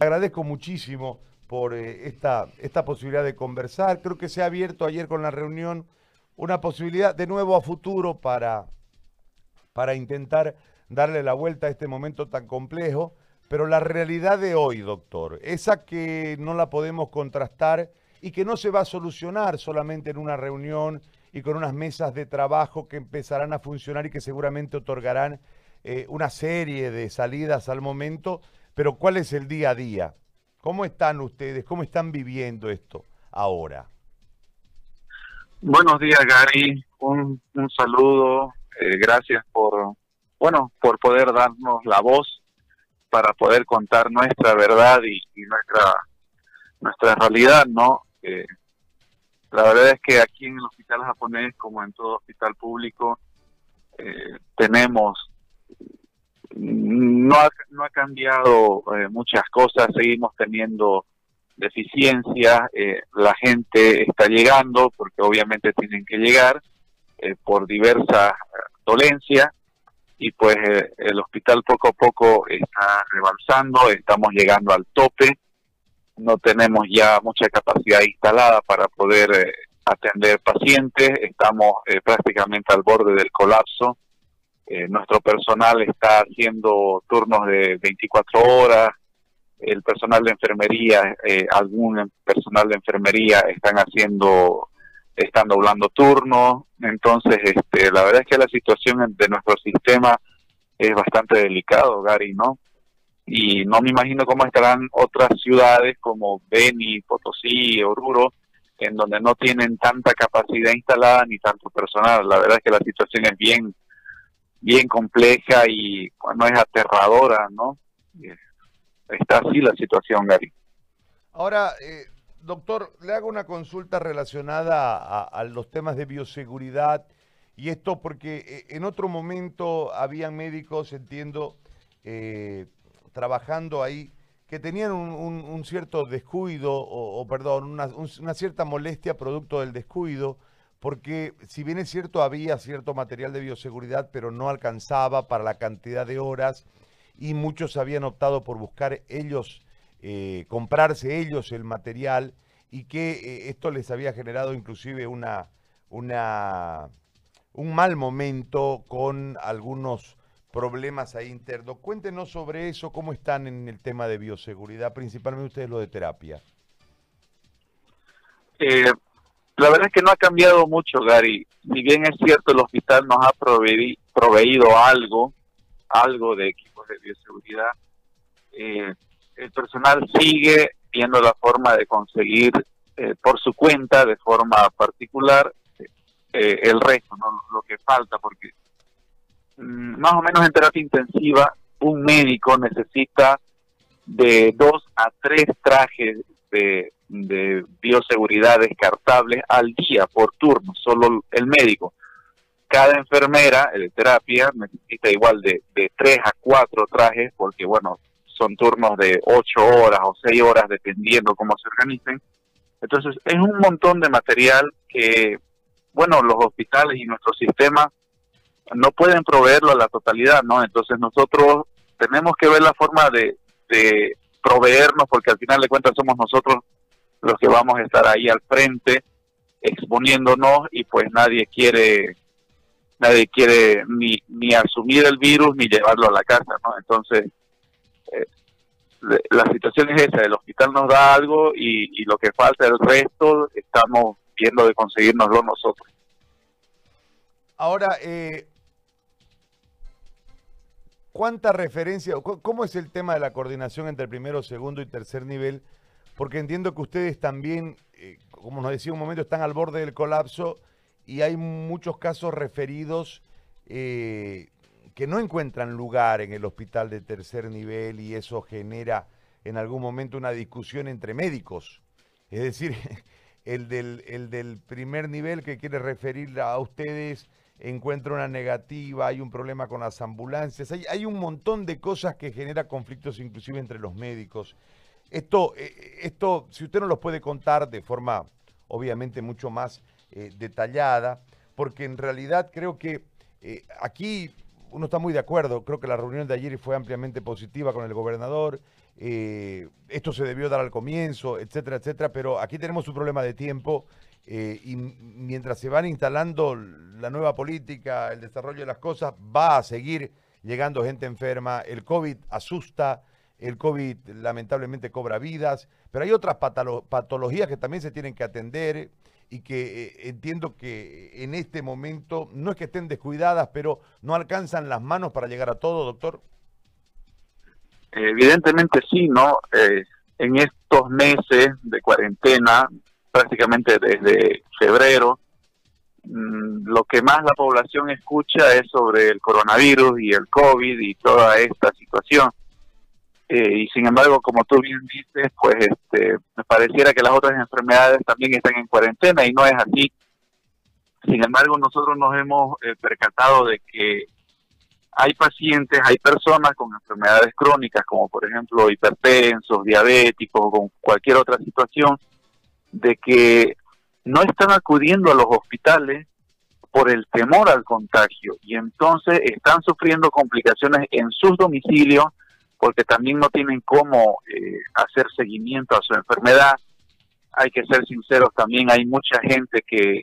agradezco muchísimo por eh, esta, esta posibilidad de conversar. Creo que se ha abierto ayer con la reunión una posibilidad de nuevo a futuro para, para intentar darle la vuelta a este momento tan complejo. Pero la realidad de hoy, doctor, esa que no la podemos contrastar y que no se va a solucionar solamente en una reunión y con unas mesas de trabajo que empezarán a funcionar y que seguramente otorgarán eh, una serie de salidas al momento, pero ¿cuál es el día a día? ¿Cómo están ustedes? ¿Cómo están viviendo esto ahora? Buenos días, Gary. Un, saludo. Eh, gracias por, bueno, por poder darnos la voz para poder contar nuestra verdad y, nuestra nuestra realidad, ¿no? Eh, la verdad es que aquí en el hospital japonés, como en todo hospital público, eh, tenemos no ha, no ha cambiado eh, muchas cosas, seguimos teniendo deficiencias, eh, la gente está llegando porque obviamente tienen que llegar eh, por diversas dolencias y pues el hospital poco a poco está rebalsando, estamos llegando al tope, no tenemos ya mucha capacidad instalada para poder atender pacientes, estamos prácticamente al borde del colapso eh, nuestro personal está haciendo turnos de 24 horas, el personal de enfermería, eh, algún personal de enfermería están haciendo, están doblando turnos, entonces este, la verdad es que la situación de nuestro sistema es bastante delicado, Gary, ¿no? Y no me imagino cómo estarán otras ciudades como Beni, Potosí, Oruro, en donde no tienen tanta capacidad instalada ni tanto personal. La verdad es que la situación es bien bien compleja y no es aterradora, ¿no? Está así la situación, Gary. Ahora, eh, doctor, le hago una consulta relacionada a, los temas de bioseguridad y esto porque eh, en otro momento habían médicos, entiendo, eh, trabajando ahí que tenían un, cierto descuido o, perdón, una, una cierta molestia producto del descuido porque si bien es cierto había cierto material de bioseguridad, pero no alcanzaba para la cantidad de horas y muchos habían optado por buscar ellos, eh, comprarse ellos el material y que eh, esto les había generado inclusive una, un mal momento con algunos problemas ahí internos. Cuéntenos sobre eso, cómo están en el tema de bioseguridad, principalmente ustedes lo de terapia. Eh, la verdad es que no ha cambiado mucho, Gary. Si bien es cierto, el hospital nos ha proveído algo, algo de equipos de bioseguridad, eh, el personal sigue viendo la forma de conseguir eh, por su cuenta, de forma particular, eh, el resto, ¿no? lo que falta, porque mm, más o menos en terapia intensiva, un médico necesita de dos a tres trajes de de bioseguridad descartables al día por turno, solo el médico. Cada enfermera de terapia necesita igual de, de 3 a 4 trajes porque, bueno, son turnos de 8 horas o 6 horas dependiendo cómo se organicen. Entonces, es un montón de material que, bueno, los hospitales y nuestro sistema no pueden proveerlo a la totalidad, ¿no? Entonces, nosotros tenemos que ver la forma de, de proveernos porque al final de cuentas somos nosotros los que vamos a estar ahí al frente exponiéndonos y pues nadie quiere nadie quiere ni, ni asumir el virus ni llevarlo a la casa, ¿no? Entonces, eh, la situación es esa, el hospital nos da algo y, lo que falta el resto estamos viendo de conseguirnoslo nosotros. Ahora, eh, ¿cuánta referencia, cómo es el tema de la coordinación entre primero, segundo y tercer nivel? Porque entiendo que ustedes también, eh, como nos decía un momento, están al borde del colapso y hay muchos casos referidos eh, que no encuentran lugar en el hospital de tercer nivel y eso genera en algún momento una discusión entre médicos. Es decir, el del, el del primer nivel que quiere referir a ustedes encuentra una negativa, hay un problema con las ambulancias, hay, hay un montón de cosas que genera conflictos inclusive entre los médicos. Esto, eh, esto, si usted no los puede contar de forma obviamente mucho más eh, detallada, porque en realidad creo que eh, aquí uno está muy de acuerdo, creo que la reunión de ayer fue ampliamente positiva con el gobernador, eh, esto se debió dar al comienzo, etcétera, etcétera, pero aquí tenemos un problema de tiempo eh, y mientras se van instalando la nueva política, el desarrollo de las cosas, va a seguir llegando gente enferma, el COVID asusta, el COVID lamentablemente cobra vidas, pero hay otras patologías que también se tienen que atender y que eh, entiendo que en este momento no es que estén descuidadas, pero no alcanzan las manos para llegar a todo, doctor. Evidentemente sí, ¿no? Eh, en estos meses de cuarentena, prácticamente desde febrero, mm, lo que más la población escucha es sobre el coronavirus y el COVID y toda esta situación. Eh, y sin embargo, como tú bien dices, pues este, me pareciera que las otras enfermedades también están en cuarentena y no es así. Sin embargo, nosotros nos hemos eh, percatado de que hay pacientes, hay personas con enfermedades crónicas, como por ejemplo hipertensos, diabéticos, con cualquier otra situación, de que no están acudiendo a los hospitales por el temor al contagio y entonces están sufriendo complicaciones en sus domicilios porque también no tienen cómo eh, hacer seguimiento a su enfermedad. Hay que ser sinceros, también hay mucha gente que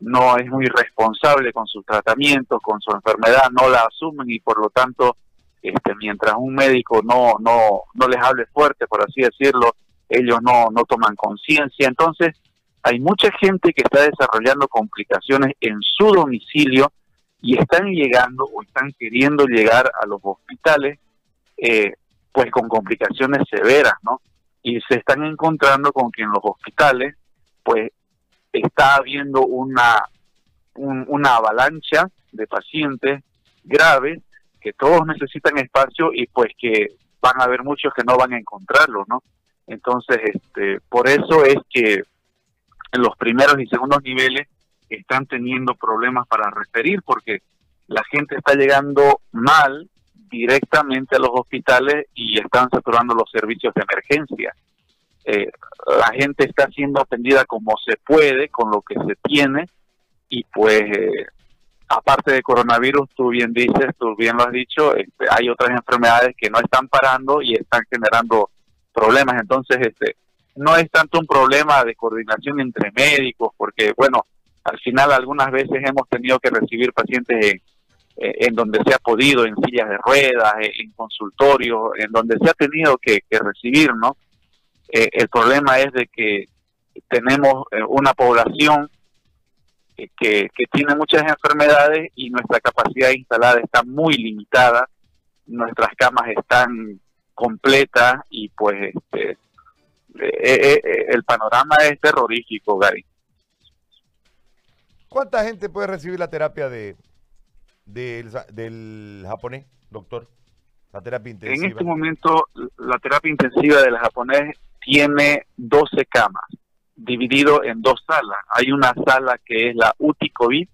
no es muy responsable con sus tratamientos, con su enfermedad, no la asumen y por lo tanto, este, mientras un médico no, no, no les hable fuerte, por así decirlo, ellos no, no toman conciencia. Entonces, hay mucha gente que está desarrollando complicaciones en su domicilio y están llegando o están queriendo llegar a los hospitales, eh, pues con complicaciones severas, ¿no? Y se están encontrando con que en los hospitales, pues está habiendo una, una avalancha de pacientes graves que todos necesitan espacio y pues que van a haber muchos que no van a encontrarlo, ¿no? Entonces, este, por eso es que en los primeros y segundos niveles están teniendo problemas para referir porque la gente está llegando mal directamente a los hospitales y están saturando los servicios de emergencia. Eh, la gente está siendo atendida como se puede, con lo que se tiene, y pues eh, aparte de coronavirus, tú bien dices, tú bien lo has dicho, este, hay otras enfermedades que no están parando y están generando problemas. Entonces, este, no es tanto un problema de coordinación entre médicos, porque bueno, al final algunas veces hemos tenido que recibir pacientes en, en donde se ha podido, en sillas de ruedas, en consultorios, en donde se ha tenido que, que recibir, ¿no? Eh, el problema es de que tenemos eh, una población que, tiene muchas enfermedades y nuestra capacidad instalada está muy limitada, nuestras camas están completas y pues este, eh, el panorama es terrorífico, Gary. ¿Cuánta gente puede recibir la terapia de, del japonés, doctor? La terapia intensiva. En este momento, la terapia intensiva del japonés tiene 12 camas, dividido en dos salas. Hay una sala que es la UTI COVID,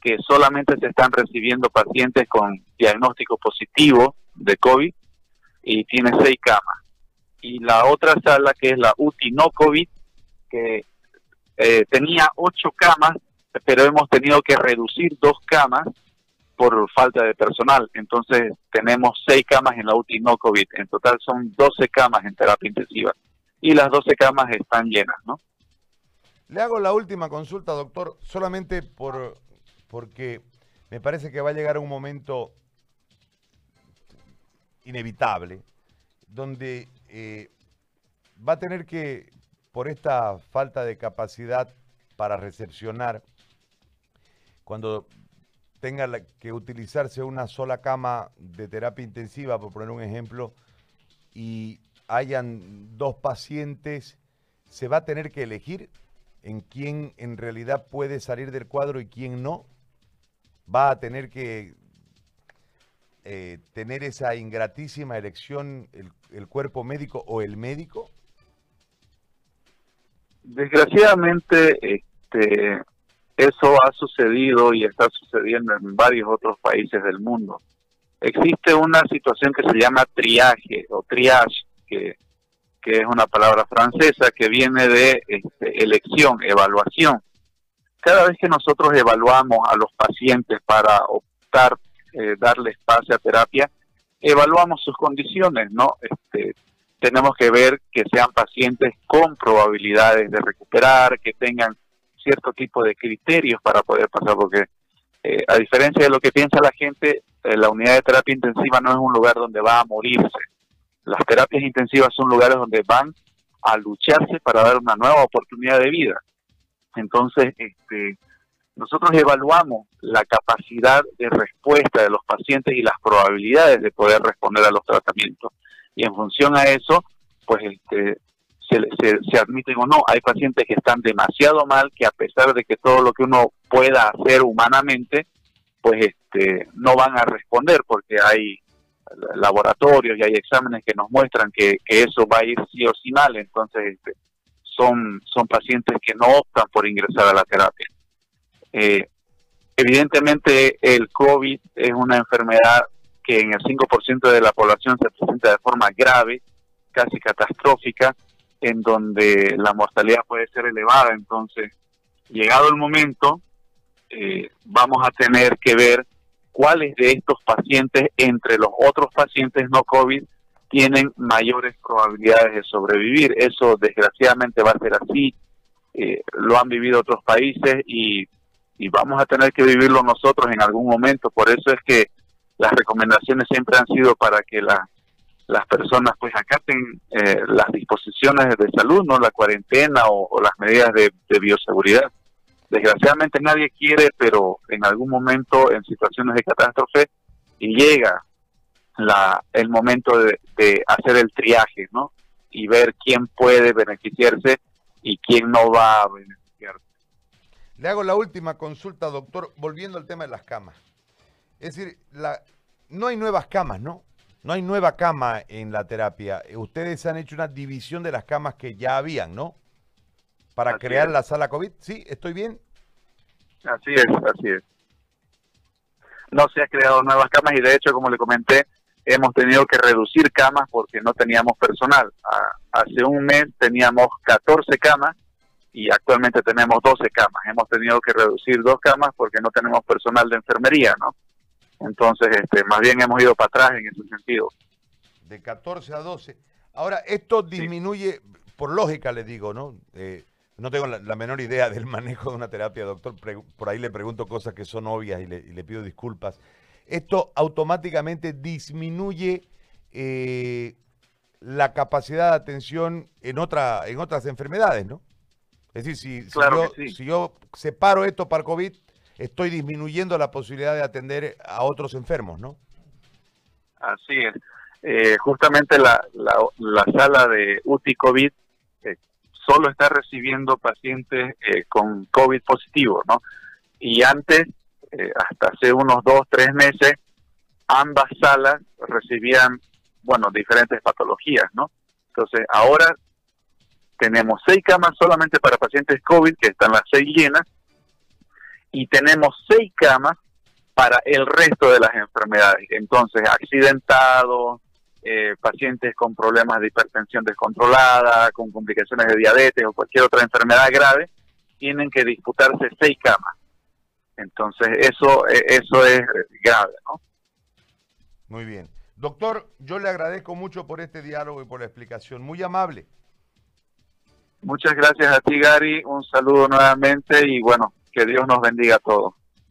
que solamente se están recibiendo pacientes con diagnóstico positivo de COVID y tiene seis camas. Y la otra sala que es la UTI no COVID, que eh, tenía ocho camas, pero hemos tenido que reducir dos camas por falta de personal. Entonces tenemos seis camas en la UTI no COVID. En total son 12 camas en terapia intensiva y las 12 camas están llenas, ¿no? Le hago la última consulta, doctor, solamente por porque me parece que va a llegar un momento inevitable donde eh, va a tener que, por esta falta de capacidad para recepcionar, cuando tenga que utilizarse una sola cama de terapia intensiva, por poner un ejemplo, y hayan dos pacientes, se va a tener que elegir en quién en realidad puede salir del cuadro y quién no. Va a tener que eh, tener esa ingratísima elección el, el cuerpo médico o el médico. Desgraciadamente, este, eso ha sucedido y está sucediendo en varios otros países del mundo. Existe una situación que se llama triaje o triage, que, es una palabra francesa que viene de este, elección, evaluación. Cada vez que nosotros evaluamos a los pacientes para optar, eh, darle espacio a terapia, evaluamos sus condiciones, ¿no? Este, tenemos que ver que sean pacientes con probabilidades de recuperar, que tengan cierto tipo de criterios para poder pasar, porque eh, a diferencia de lo que piensa la gente, eh, la unidad de terapia intensiva no es un lugar donde va a morirse. Las terapias intensivas son lugares donde van a lucharse para dar una nueva oportunidad de vida. Entonces, este, nosotros evaluamos la capacidad de respuesta de los pacientes y las probabilidades de poder responder a los tratamientos. Y en función a eso, pues este, se, se, admiten o no. Hay pacientes que están demasiado mal, que a pesar de que todo lo que uno pueda hacer humanamente, pues este, no van a responder porque hay laboratorios y hay exámenes que nos muestran que, eso va a ir sí o sí mal. Entonces, este, son, son pacientes que no optan por ingresar a la terapia. Eh, evidentemente, el COVID es una enfermedad que en el 5% de la población se presenta de forma grave, casi catastrófica, en donde la mortalidad puede ser elevada. Entonces, llegado el momento, eh, vamos a tener que ver cuáles de estos pacientes entre los otros pacientes no COVID tienen mayores probabilidades de sobrevivir. Eso desgraciadamente va a ser así. Eh, lo han vivido otros países y, y vamos a tener que vivirlo nosotros en algún momento. Por eso es que las recomendaciones siempre han sido para que la, las personas pues acaten eh, las disposiciones de salud, no la cuarentena o, las medidas de, bioseguridad. Desgraciadamente nadie quiere, pero en algún momento en situaciones de catástrofe llega la, el momento de, hacer el triaje, ¿no? Y ver quién puede beneficiarse y quién no va a beneficiarse. Le hago la última consulta, doctor, volviendo al tema de las camas. Es decir, la, no hay nuevas camas, ¿no? No hay nueva cama en la terapia. Ustedes han hecho una división de las camas que ya habían, ¿no? Para crear la sala COVID. ¿Sí? ¿Estoy bien? Así es, así es. No se han creado nuevas camas y de hecho, como le comenté, hemos tenido que reducir camas porque no teníamos personal. hace un mes teníamos 14 camas y actualmente tenemos 12 camas. Hemos tenido que reducir dos camas porque no tenemos personal de enfermería, ¿no? Entonces, este, más bien hemos ido para atrás en ese sentido. De 14 a 12. Ahora, esto disminuye, por lógica le digo, ¿no? Eh, no tengo la, menor idea del manejo de una terapia, doctor. por ahí le pregunto cosas que son obvias y le, pido disculpas. Esto automáticamente disminuye eh, la capacidad de atención en, otra, en otras enfermedades, ¿no? Es decir, si, yo, si yo separo esto para COVID, estoy disminuyendo la posibilidad de atender a otros enfermos, ¿no? Así es. Eh, justamente la, la, sala de UTI COVID eh, solo está recibiendo pacientes eh, con COVID positivo, ¿no? Y antes, hasta hace unos dos, tres meses, ambas salas recibían, bueno, diferentes patologías, ¿no? Entonces, ahora tenemos seis camas solamente para pacientes COVID, que están las seis llenas, y tenemos seis camas para el resto de las enfermedades. Entonces, accidentados, eh, pacientes con problemas de hipertensión descontrolada, con complicaciones de diabetes o cualquier otra enfermedad grave, tienen que disputarse seis camas. Entonces, eso, eh, eso es grave, ¿no? Muy bien. Doctor, yo le agradezco mucho por este diálogo y por la explicación. Muy amable. Muchas gracias a ti, Gary. Un saludo nuevamente y bueno, que Dios nos bendiga a todos.